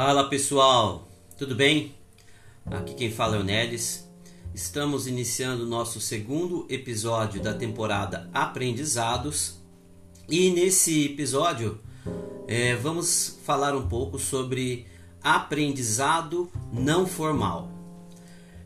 Fala pessoal, tudo bem? Aqui quem fala é o Nelis. Estamos iniciando nosso segundo episódio da temporada Aprendizados e nesse episódio é, vamos falar um pouco sobre aprendizado não formal.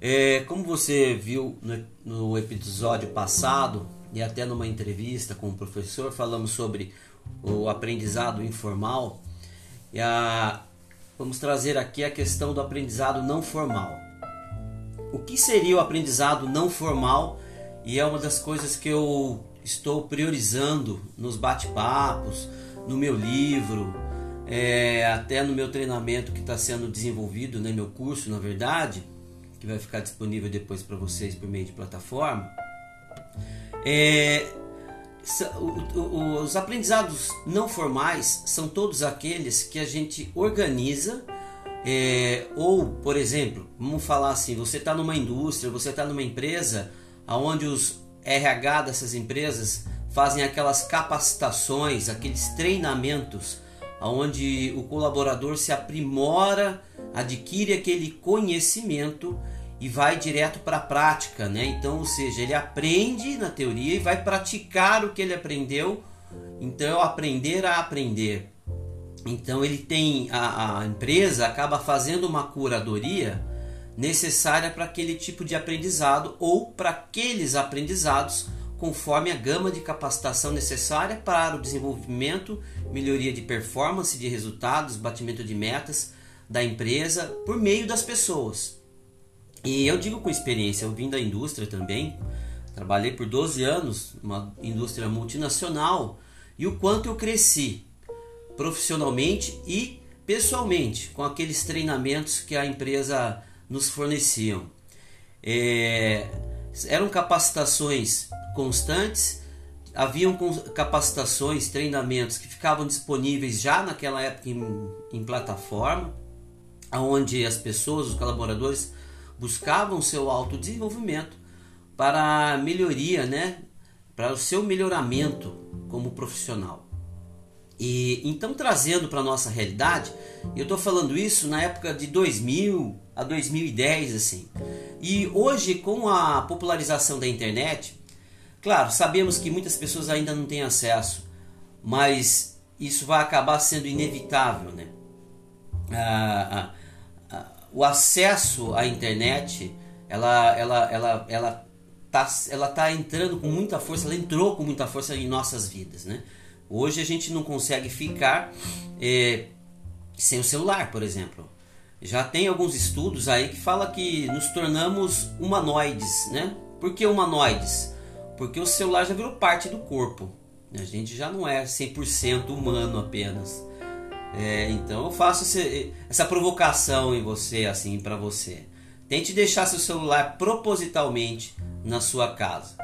É, como você viu no, no episódio passado e até numa entrevista com o professor, falamos sobre o aprendizado informal. E a, vamos trazer aqui a questão do aprendizado não formal. O que seria o aprendizado não formal? E é uma das coisas que eu estou priorizando nos bate-papos, no meu livro, é, até no meu treinamento que está sendo desenvolvido, né, meu curso, na verdade, que vai ficar disponível depois para vocês por meio de plataforma. É, os aprendizados não formais são todos aqueles que a gente organiza é, ou, por exemplo, vamos falar assim, você está numa indústria, você está numa empresa onde os RH dessas empresas fazem aquelas capacitações, aqueles treinamentos, onde o colaborador se aprimora, adquire aquele conhecimento e vai direto para a prática, né? Então, ou seja, ele aprende na teoria e vai praticar o que ele aprendeu. Então, aprender a aprender. Então, ele tem a, a empresa acaba fazendo uma curadoria necessária para aquele tipo de aprendizado ou para aqueles aprendizados conforme a gama de capacitação necessária para o desenvolvimento, melhoria de performance, de resultados, batimento de metas da empresa por meio das pessoas. E eu digo com experiência, eu vim da indústria também, trabalhei por 12 anos, uma indústria multinacional, e o quanto eu cresci profissionalmente e pessoalmente com aqueles treinamentos que a empresa nos forneciam. É, eram capacitações constantes, haviam capacitações, treinamentos que ficavam disponíveis já naquela época em, em plataforma, onde as pessoas, os colaboradores buscavam seu autodesenvolvimento para melhoria, né? Para o seu melhoramento como profissional. E então trazendo para nossa realidade, eu estou falando isso na época de 2000 a 2010 assim. E hoje com a popularização da internet, claro, sabemos que muitas pessoas ainda não têm acesso, mas isso vai acabar sendo inevitável, né? Ah, ah, o acesso à internet, ela, ela, ela, ela tá, ela tá entrando com muita força, ela entrou com muita força em nossas vidas, né? Hoje a gente não consegue ficar é, sem o celular, por exemplo. Já tem alguns estudos aí que fala que nos tornamos humanoides, né? Por que humanoides? Porque o celular já virou parte do corpo. A gente já não é 100% humano apenas. É, então eu faço esse, essa provocação em você, assim, para você. Tente deixar seu celular propositalmente na sua casa.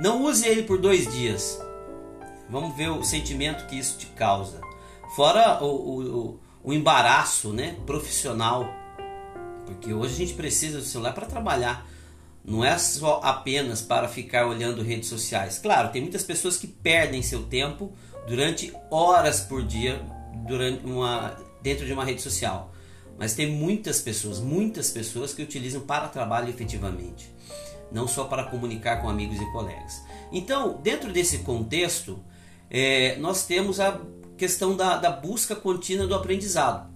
Não use ele por dois dias. Vamos ver o sentimento que isso te causa. Fora o, o, o embaraço né, profissional. Porque hoje a gente precisa do celular para trabalhar. Não é só apenas para ficar olhando redes sociais. Claro, tem muitas pessoas que perdem seu tempo durante horas por dia durante uma, dentro de uma rede social. Mas tem muitas pessoas, muitas pessoas que utilizam para trabalho efetivamente, não só para comunicar com amigos e colegas. Então, dentro desse contexto, é, nós temos a questão da, da busca contínua do aprendizado,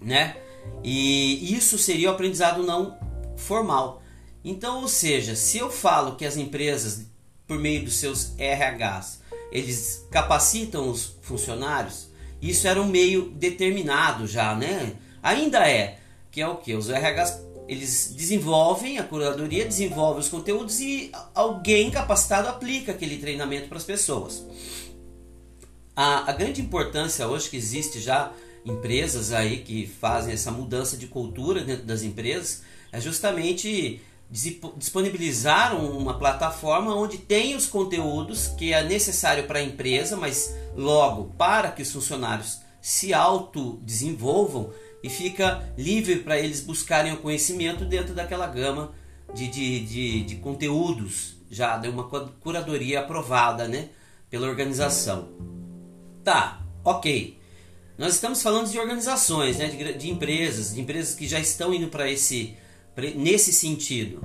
né? E isso seria o aprendizado não formal. Então, ou seja, se eu falo que as empresas, por meio dos seus RHs, eles capacitam os funcionários, isso era um meio determinado já, né? Ainda é, que é o que? Os RHs eles desenvolvem, a curadoria desenvolve os conteúdos e alguém capacitado aplica aquele treinamento para as pessoas. A, a, grande importância hoje que existe já empresas aí que fazem essa mudança de cultura dentro das empresas é justamente disponibilizaram uma plataforma onde tem os conteúdos que é necessário para a empresa, mas logo para que os funcionários se autodesenvolvam e fica livre para eles buscarem o conhecimento dentro daquela gama de, de, de, de conteúdos já de uma curadoria aprovada né, pela organização. Tá, ok. nós estamos falando de organizações, né, de, de empresas, de empresas que já estão indo para esse nesse sentido.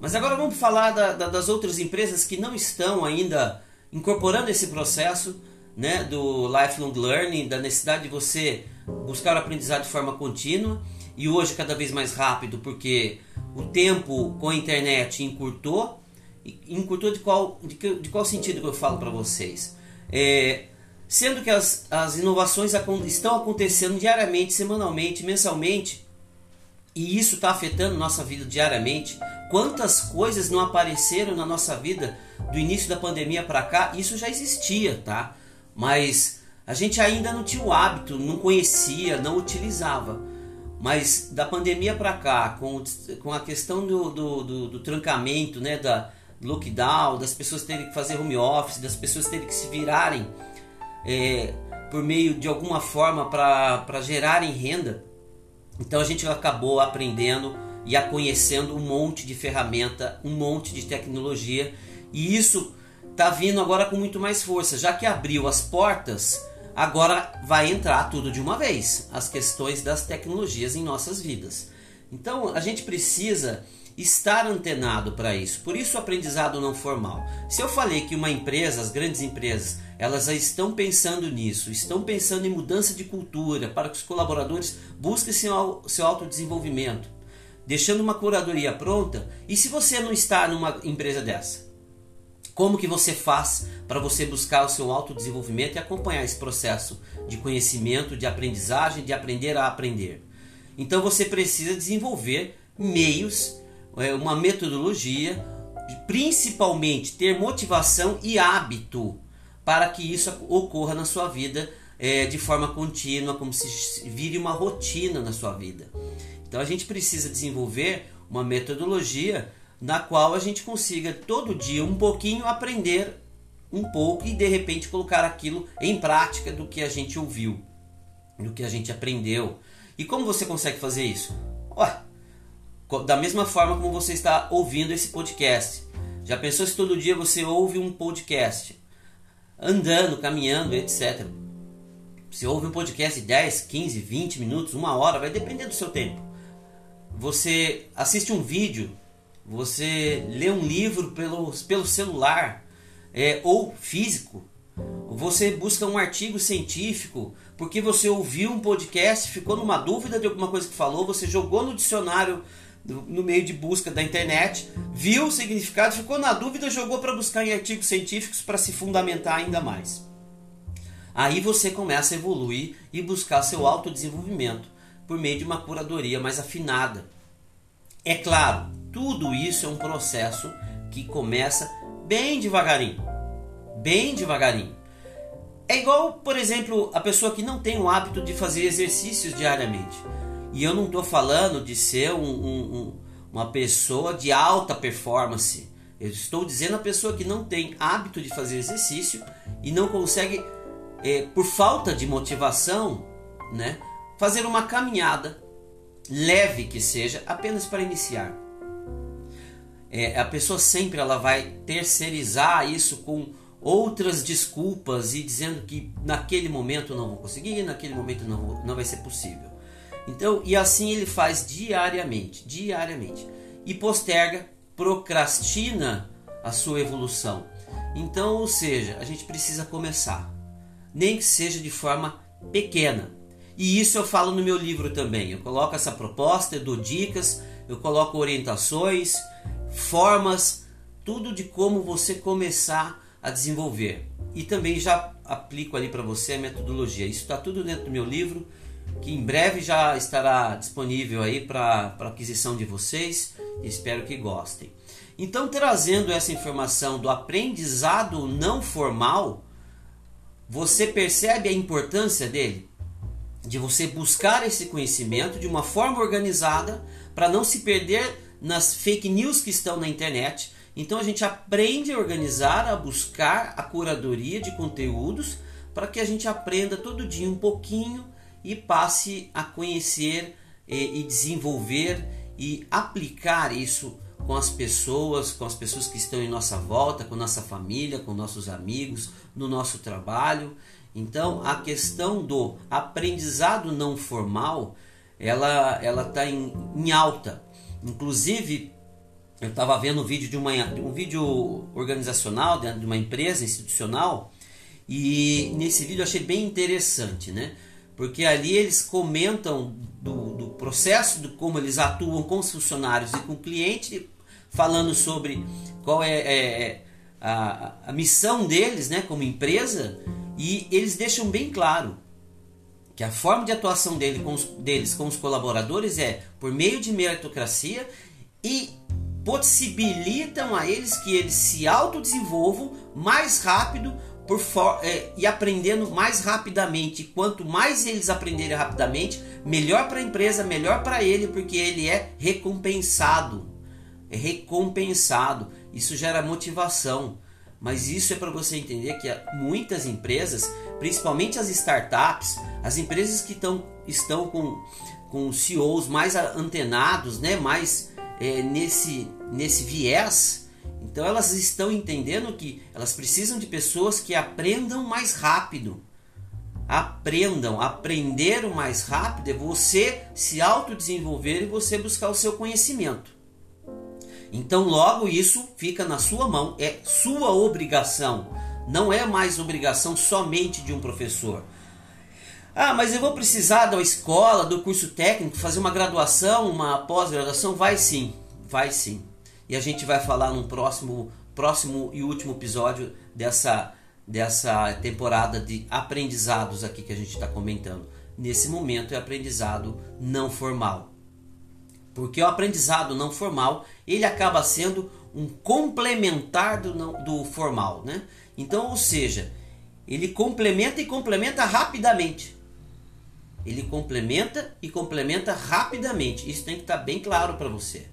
Mas agora vamos falar da, da, das outras empresas que não estão ainda incorporando esse processo né, do lifelong learning, da necessidade de você buscar o aprendizado de forma contínua e hoje cada vez mais rápido, porque o tempo com a internet encurtou. Encurtou de qual, de, de qual sentido que eu falo para vocês? É, sendo que as, as inovações estão acontecendo diariamente, semanalmente, mensalmente, e isso está afetando nossa vida diariamente. Quantas coisas não apareceram na nossa vida do início da pandemia para cá? Isso já existia, tá? Mas a gente ainda não tinha o hábito, não conhecia, não utilizava. Mas da pandemia para cá, com, com a questão do, do, do, do trancamento, né, da lockdown, das pessoas terem que fazer home office, das pessoas terem que se virarem é, por meio de alguma forma para gerarem renda, então a gente acabou aprendendo e a conhecendo um monte de ferramenta, um monte de tecnologia, e isso está vindo agora com muito mais força, já que abriu as portas agora vai entrar tudo de uma vez, as questões das tecnologias em nossas vidas. Então a gente precisa estar antenado para isso. Por isso o aprendizado não formal. Se eu falei que uma empresa, as grandes empresas, elas já estão pensando nisso, estão pensando em mudança de cultura para que os colaboradores busquem seu, seu autodesenvolvimento, deixando uma curadoria pronta. E se você não está numa empresa dessa? Como que você faz para você buscar o seu autodesenvolvimento e acompanhar esse processo de conhecimento, de aprendizagem, de aprender a aprender? Então você precisa desenvolver meios, é, uma metodologia, principalmente ter motivação e hábito para que isso ocorra na sua vida é, de forma contínua, como se vire uma rotina na sua vida. Então a gente precisa desenvolver uma metodologia na qual a gente consiga todo dia um pouquinho aprender um pouco e de repente colocar aquilo em prática do que a gente ouviu, do que a gente aprendeu. E como você consegue fazer isso? Ué, da mesma forma como você está ouvindo esse podcast. Já pensou se todo dia você ouve um podcast? Andando, caminhando, etc. Você ouve um podcast de 10, 15, 20 minutos, uma hora, vai depender do seu tempo. Você assiste um vídeo você lê um livro pelo, pelo celular é, ou físico, você busca um artigo científico porque você ouviu um podcast, ficou numa dúvida de alguma coisa que falou, você jogou no dicionário no meio de busca da internet, viu o significado, ficou na dúvida, jogou para buscar em artigos científicos para se fundamentar ainda mais. Aí você começa a evoluir e buscar seu autodesenvolvimento por meio de uma curadoria mais afinada. É claro, tudo isso é um processo que começa bem devagarinho. Bem devagarinho. É igual, por exemplo, a pessoa que não tem o hábito de fazer exercícios diariamente. E eu não estou falando de ser um, um, um, uma pessoa de alta performance. Eu estou dizendo a pessoa que não tem hábito de fazer exercício e não consegue, é, por falta de motivação, né, fazer uma caminhada leve que seja, apenas para iniciar é, a pessoa sempre ela vai terceirizar isso com outras desculpas e dizendo que naquele momento não vou conseguir, naquele momento não, não vai ser possível. Então, e assim ele faz diariamente, diariamente. E posterga, procrastina a sua evolução. Então, ou seja, a gente precisa começar, nem que seja de forma pequena. E isso eu falo no meu livro também. Eu coloco essa proposta, eu dou dicas, eu coloco orientações, formas, tudo de como você começar a desenvolver. E também já aplico ali para você a metodologia. Isso está tudo dentro do meu livro, que em breve já estará disponível aí para aquisição de vocês. Espero que gostem. Então, trazendo essa informação do aprendizado não formal, você percebe a importância dele? De você buscar esse conhecimento de uma forma organizada para não se perder nas fake news que estão na internet. Então a gente aprende a organizar, a buscar a curadoria de conteúdos para que a gente aprenda todo dia um pouquinho e passe a conhecer e, e desenvolver e aplicar isso com as pessoas, com as pessoas que estão em nossa volta, com nossa família, com nossos amigos, no nosso trabalho Então, a questão do aprendizado não formal, ela ela está em, em alta. Inclusive, eu estava vendo um vídeo de uma um vídeo organizacional de uma empresa institucional e nesse vídeo eu achei bem interessante, né? Porque ali eles comentam do, do processo, de como eles atuam com os funcionários e com o cliente, falando sobre qual é, é, é a, a missão deles, né, como empresa, e eles deixam bem claro que a forma de atuação dele com os, deles com os colaboradores é por meio de meritocracia e possibilitam a eles que eles se autodesenvolvam mais rápido por é, e aprendendo mais rapidamente. Quanto mais eles aprenderem rapidamente, melhor para a empresa, melhor para ele, porque ele é recompensado. É recompensado. Isso gera motivação. Mas isso é para você entender que muitas empresas, principalmente as startups, as empresas que tão, estão com, com CEOs mais antenados, né, mais é, nesse, nesse viés, então elas estão entendendo que elas precisam de pessoas que aprendam mais rápido. Aprendam, aprender o mais rápido é você se autodesenvolver e você buscar o seu conhecimento. Então, logo isso fica na sua mão, é sua obrigação, não é mais obrigação somente de um professor. Ah, mas eu vou precisar da escola, do curso técnico, fazer uma graduação, uma pós-graduação? Vai sim, vai sim. E a gente vai falar no próximo, próximo e último episódio dessa, dessa temporada de aprendizados aqui que a gente está comentando. Nesse momento é aprendizado não formal. Porque o aprendizado não formal, ele acaba sendo um complementar do, não, do formal, né? Então, ou seja, ele complementa e complementa rapidamente. Ele complementa e complementa rapidamente. Isso tem que estar tá bem claro para você.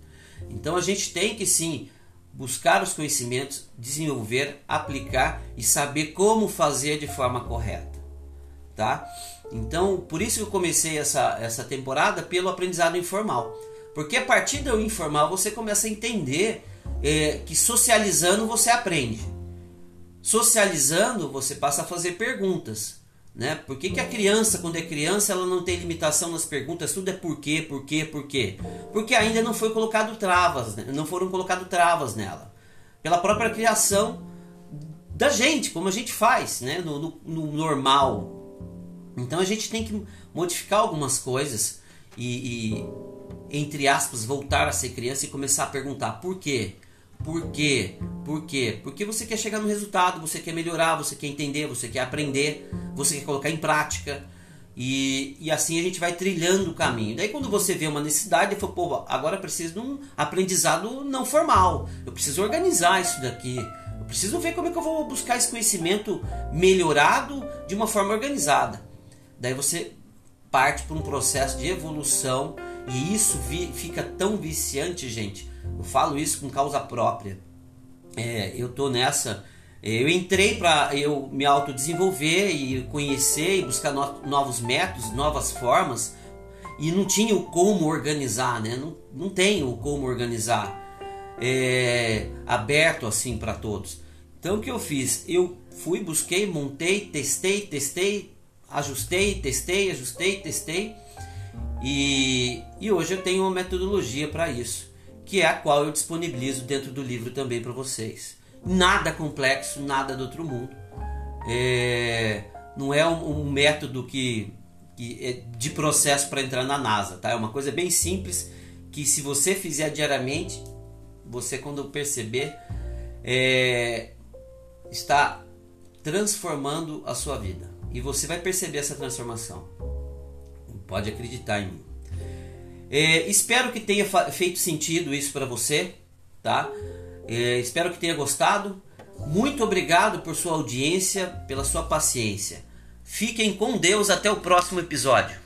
Então a gente tem que sim buscar os conhecimentos, desenvolver, aplicar e saber como fazer de forma correta, tá? Então, por isso que eu comecei essa, essa temporada pelo aprendizado informal. Porque a partir do informal você começa a entender é, que socializando você aprende. Socializando você passa a fazer perguntas. Né? Por que, que a criança, quando é criança, ela não tem limitação nas perguntas? Tudo é por quê, por quê, por quê? Porque ainda não foi colocado travas, né? não foram colocadas travas nela. Pela própria criação da gente, como a gente faz, né? no, no, no normal. Então a gente tem que modificar algumas coisas e, e entre aspas, voltar a ser criança e começar a perguntar por quê? Por quê? Por quê? Porque você quer chegar no resultado, você quer melhorar, você quer entender, você quer aprender, você quer colocar em prática. E, e assim a gente vai trilhando o caminho. Daí quando você vê uma necessidade, eu falo, pô, agora eu preciso de um aprendizado não formal. Eu preciso organizar isso daqui. Eu preciso ver como é que eu vou buscar esse conhecimento melhorado de uma forma organizada. Daí você parte para um processo de evolução e isso fica tão viciante, gente. Eu falo isso com causa própria. É, eu tô nessa. É, eu entrei para eu me autodesenvolver e conhecer e buscar no, novos métodos, novas formas. E não tinha o como organizar, né? Não, não tenho o como organizar é, aberto assim para todos. Então o que eu fiz? Eu fui, busquei, montei, testei, testei, ajustei, testei, ajustei, testei e, e hoje eu tenho uma metodologia para isso, que é a qual eu disponibilizo dentro do livro também para vocês. Nada complexo, nada do outro mundo. É, não é um, um método que, que é de processo para entrar na NASA, tá? É uma coisa bem simples que se você fizer diariamente, você quando perceber é, está transformando a sua vida e você vai perceber essa transformação. Pode acreditar em mim. É, espero que tenha feito sentido isso para você, tá? É, espero que tenha gostado. Muito obrigado por sua audiência, pela sua paciência. Fiquem com Deus até o próximo episódio.